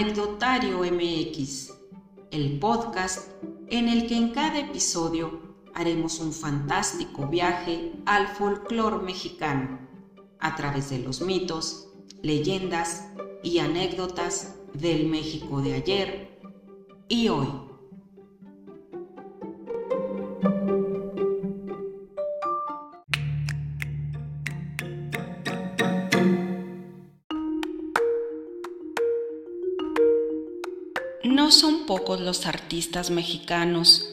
Anecdotario MX, el podcast en el que en cada episodio haremos un fantástico viaje al folclore mexicano a través de los mitos, leyendas y anécdotas del México de ayer y hoy. Pocos los artistas mexicanos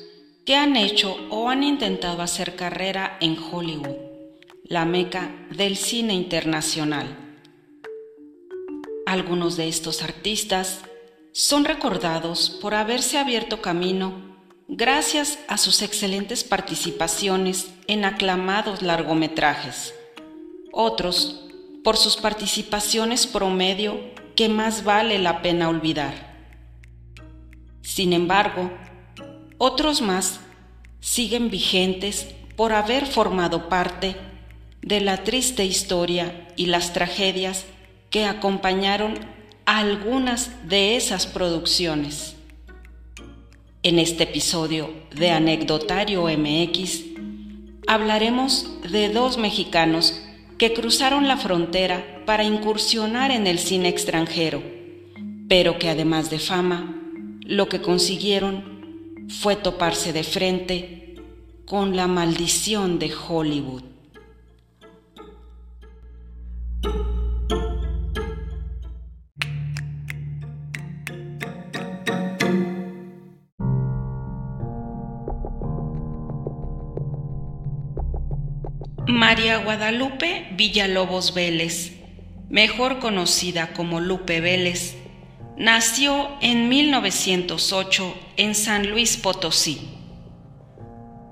que han hecho o han intentado hacer carrera en Hollywood, la meca del cine internacional. Algunos de estos artistas son recordados por haberse abierto camino gracias a sus excelentes participaciones en aclamados largometrajes. Otros por sus participaciones promedio que más vale la pena olvidar. Sin embargo, otros más siguen vigentes por haber formado parte de la triste historia y las tragedias que acompañaron a algunas de esas producciones. En este episodio de Anecdotario MX hablaremos de dos mexicanos que cruzaron la frontera para incursionar en el cine extranjero, pero que además de fama, lo que consiguieron fue toparse de frente con la maldición de Hollywood. María Guadalupe Villalobos Vélez, mejor conocida como Lupe Vélez, Nació en 1908 en San Luis Potosí.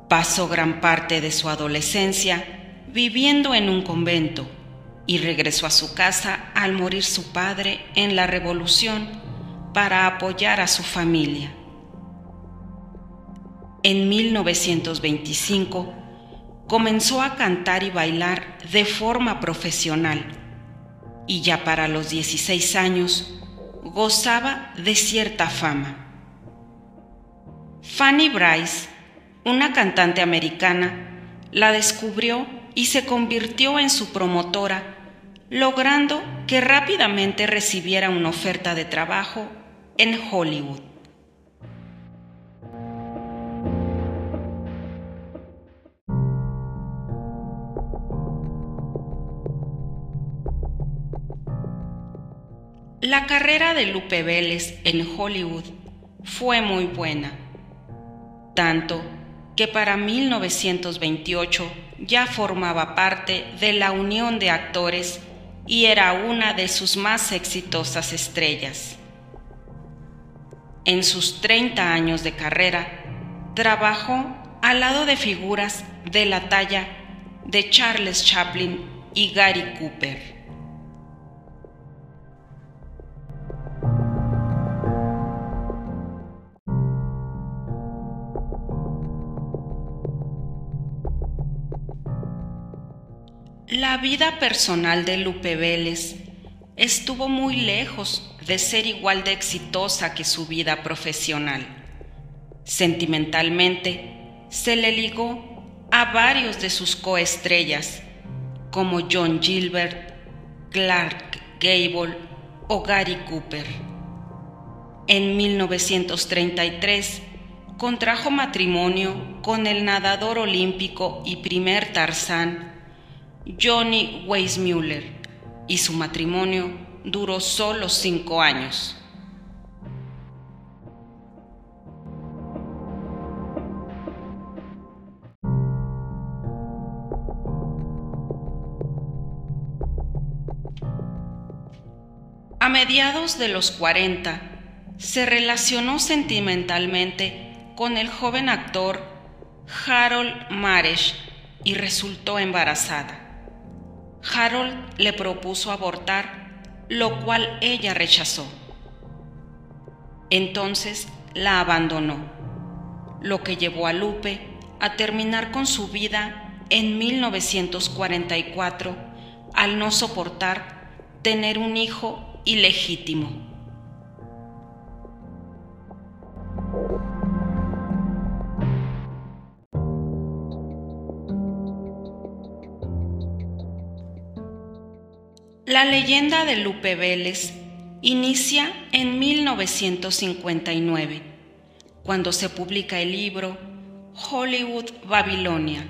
Pasó gran parte de su adolescencia viviendo en un convento y regresó a su casa al morir su padre en la revolución para apoyar a su familia. En 1925 comenzó a cantar y bailar de forma profesional y ya para los 16 años gozaba de cierta fama. Fanny Bryce, una cantante americana, la descubrió y se convirtió en su promotora, logrando que rápidamente recibiera una oferta de trabajo en Hollywood. La carrera de Lupe Vélez en Hollywood fue muy buena, tanto que para 1928 ya formaba parte de la Unión de Actores y era una de sus más exitosas estrellas. En sus 30 años de carrera, trabajó al lado de figuras de la talla de Charles Chaplin y Gary Cooper. La vida personal de Lupe Vélez estuvo muy lejos de ser igual de exitosa que su vida profesional. Sentimentalmente, se le ligó a varios de sus coestrellas, como John Gilbert, Clark Gable o Gary Cooper. En 1933 contrajo matrimonio con el nadador olímpico y primer Tarzán Johnny Weissmuller y su matrimonio duró solo cinco años. A mediados de los 40, se relacionó sentimentalmente con el joven actor Harold Maresh y resultó embarazada. Harold le propuso abortar, lo cual ella rechazó. Entonces la abandonó, lo que llevó a Lupe a terminar con su vida en 1944 al no soportar tener un hijo ilegítimo. La leyenda de Lupe Vélez inicia en 1959, cuando se publica el libro Hollywood Babilonia,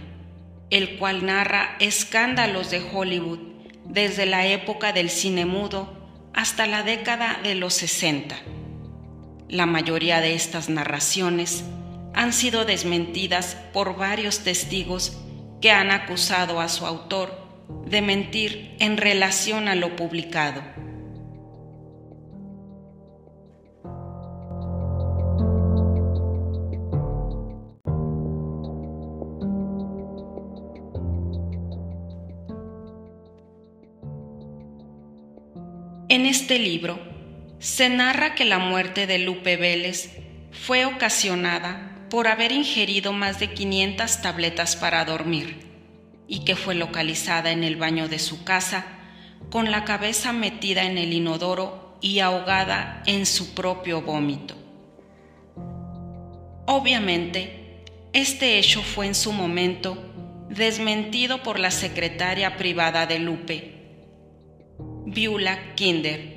el cual narra escándalos de Hollywood desde la época del cine mudo hasta la década de los 60. La mayoría de estas narraciones han sido desmentidas por varios testigos que han acusado a su autor de mentir en relación a lo publicado. En este libro se narra que la muerte de Lupe Vélez fue ocasionada por haber ingerido más de 500 tabletas para dormir y que fue localizada en el baño de su casa con la cabeza metida en el inodoro y ahogada en su propio vómito. Obviamente, este hecho fue en su momento desmentido por la secretaria privada de Lupe, Viula Kinder,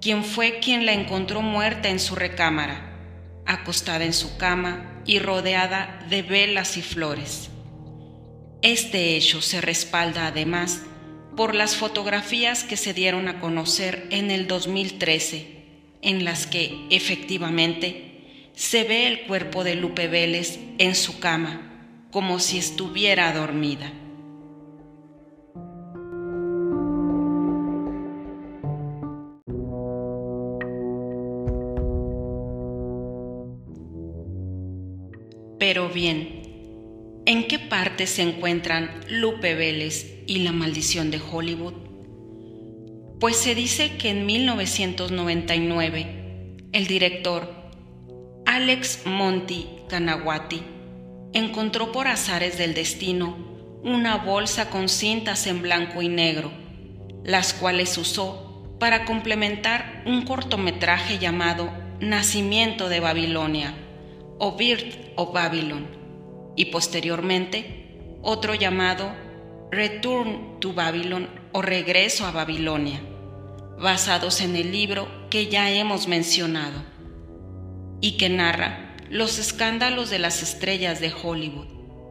quien fue quien la encontró muerta en su recámara, acostada en su cama y rodeada de velas y flores. Este hecho se respalda además por las fotografías que se dieron a conocer en el 2013, en las que efectivamente se ve el cuerpo de Lupe Vélez en su cama, como si estuviera dormida. Pero bien, ¿En qué parte se encuentran Lupe Vélez y la maldición de Hollywood? Pues se dice que en 1999 el director Alex Monty Kanawati encontró por azares del destino una bolsa con cintas en blanco y negro, las cuales usó para complementar un cortometraje llamado Nacimiento de Babilonia o Birth of Babylon y posteriormente otro llamado Return to Babylon o Regreso a Babilonia, basados en el libro que ya hemos mencionado y que narra los escándalos de las estrellas de Hollywood,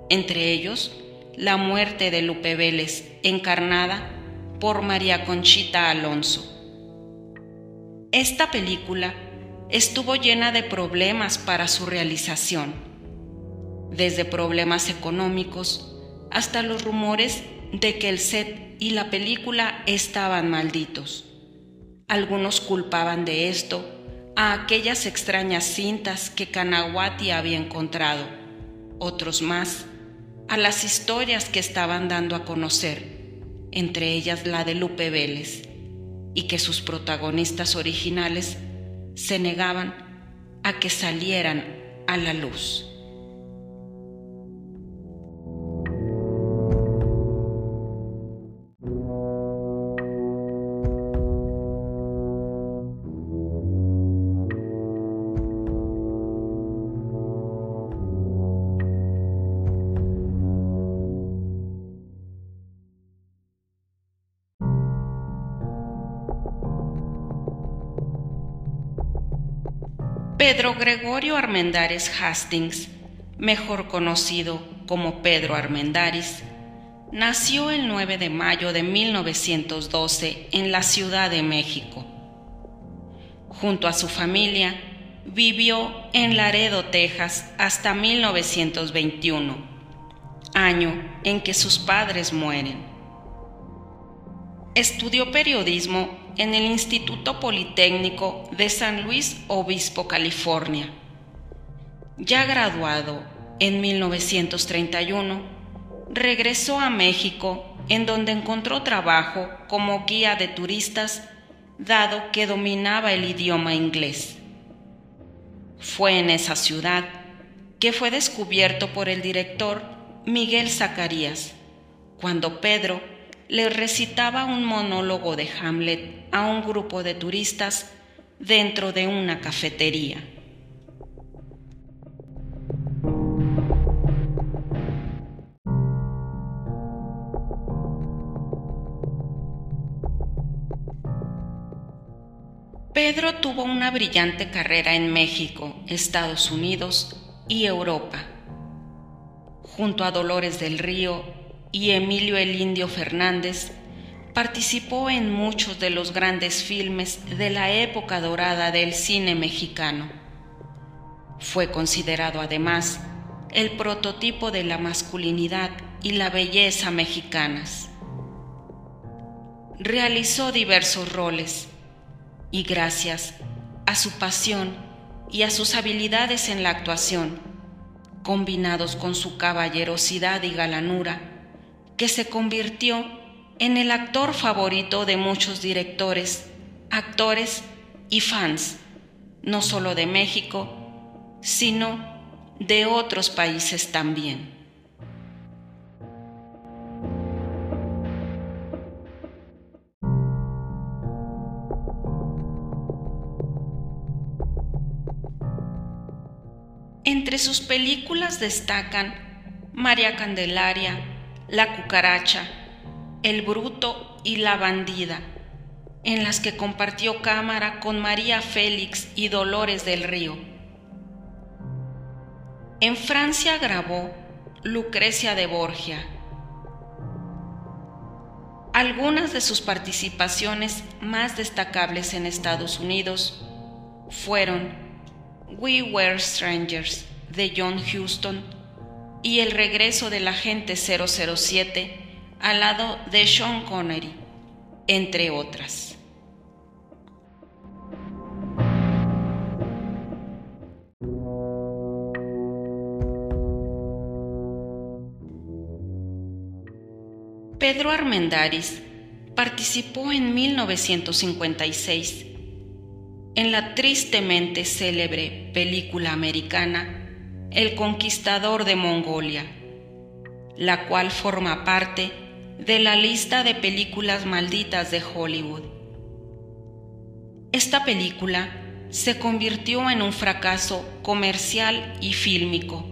entre ellos la muerte de Lupe Vélez, encarnada por María Conchita Alonso. Esta película estuvo llena de problemas para su realización desde problemas económicos hasta los rumores de que el set y la película estaban malditos. Algunos culpaban de esto a aquellas extrañas cintas que Kanawati había encontrado, otros más a las historias que estaban dando a conocer, entre ellas la de Lupe Vélez, y que sus protagonistas originales se negaban a que salieran a la luz. Pedro Gregorio Armendáriz Hastings, mejor conocido como Pedro Armendáriz, nació el 9 de mayo de 1912 en la Ciudad de México. Junto a su familia, vivió en Laredo, Texas, hasta 1921, año en que sus padres mueren. Estudió periodismo en el Instituto Politécnico de San Luis Obispo, California. Ya graduado en 1931, regresó a México en donde encontró trabajo como guía de turistas dado que dominaba el idioma inglés. Fue en esa ciudad que fue descubierto por el director Miguel Zacarías, cuando Pedro le recitaba un monólogo de Hamlet a un grupo de turistas dentro de una cafetería. Pedro tuvo una brillante carrera en México, Estados Unidos y Europa. Junto a Dolores del Río y Emilio el Indio Fernández, participó en muchos de los grandes filmes de la época dorada del cine mexicano. Fue considerado además el prototipo de la masculinidad y la belleza mexicanas. Realizó diversos roles y gracias a su pasión y a sus habilidades en la actuación, combinados con su caballerosidad y galanura, que se convirtió en el actor favorito de muchos directores, actores y fans, no solo de México, sino de otros países también. Entre sus películas destacan María Candelaria, La cucaracha, El bruto y La bandida, en las que compartió cámara con María Félix y Dolores del Río. En Francia grabó Lucrecia de Borgia. Algunas de sus participaciones más destacables en Estados Unidos fueron We Were Strangers de John Huston y El regreso del agente 007 al lado de Sean Connery, entre otras. Pedro Armendáriz participó en 1956 en la tristemente célebre película americana El Conquistador de Mongolia, la cual forma parte de la lista de películas malditas de Hollywood. Esta película se convirtió en un fracaso comercial y fílmico,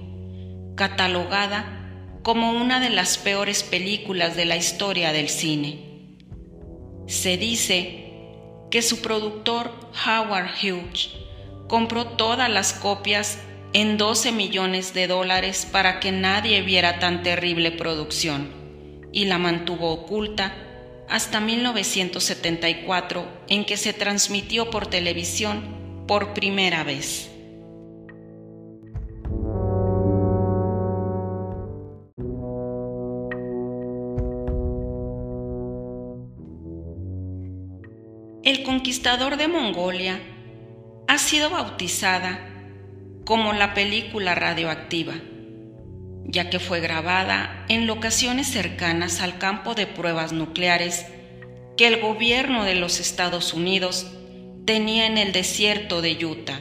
catalogada como una de las peores películas de la historia del cine. Se dice que su productor Howard Hughes compró todas las copias en 12 millones de dólares para que nadie viera tan terrible producción y la mantuvo oculta hasta 1974 en que se transmitió por televisión por primera vez. El conquistador de Mongolia ha sido bautizada como la película radioactiva, ya que fue grabada en locaciones cercanas al campo de pruebas nucleares que el gobierno de los Estados Unidos tenía en el desierto de Utah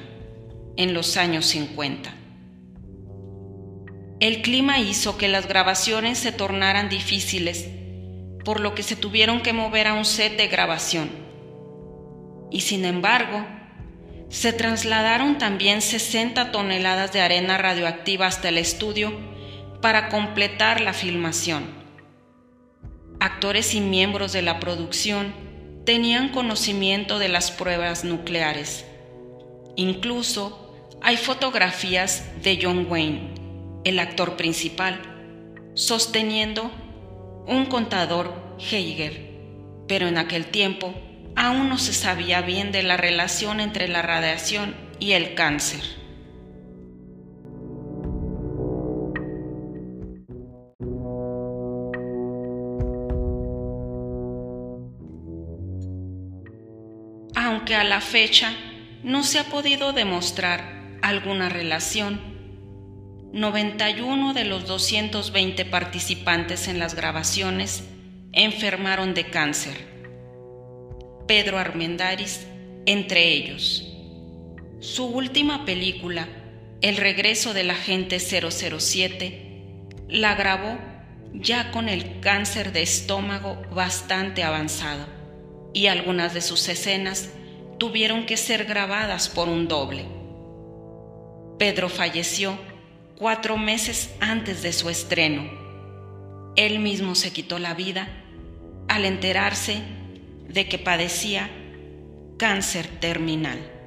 en los años 50. El clima hizo que las grabaciones se tornaran difíciles, por lo que se tuvieron que mover a un set de grabación y sin embargo, se trasladaron también 60 toneladas de arena radioactiva hasta el estudio para completar la filmación. Actores y miembros de la producción tenían conocimiento de las pruebas nucleares. Incluso hay fotografías de John Wayne, el actor principal, sosteniendo un contador Geiger, pero en aquel tiempo aún no se sabía bien de la relación entre la radiación y el cáncer. Aunque a la fecha no se ha podido demostrar alguna relación, 91 de los 220 participantes en las grabaciones enfermaron de cáncer Pedro Armendáriz entre ellos. Su última película, El regreso del agente 007, la grabó ya con el cáncer de estómago bastante avanzado y algunas de sus escenas tuvieron que ser grabadas por un doble. Pedro falleció cuatro meses antes de su estreno. Él mismo se quitó la vida al enterarse de que padecía cáncer terminal.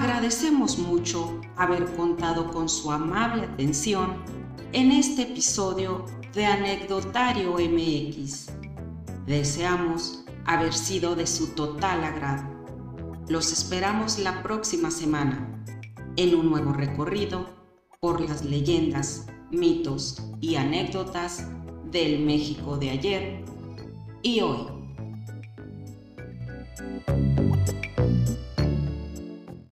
Agradecemos mucho haber contado con su amable atención en este episodio de Anecdotario MX. Deseamos haber sido de su total agrado. Los esperamos la próxima semana en un nuevo recorrido por las leyendas, mitos y anécdotas del México de ayer y hoy.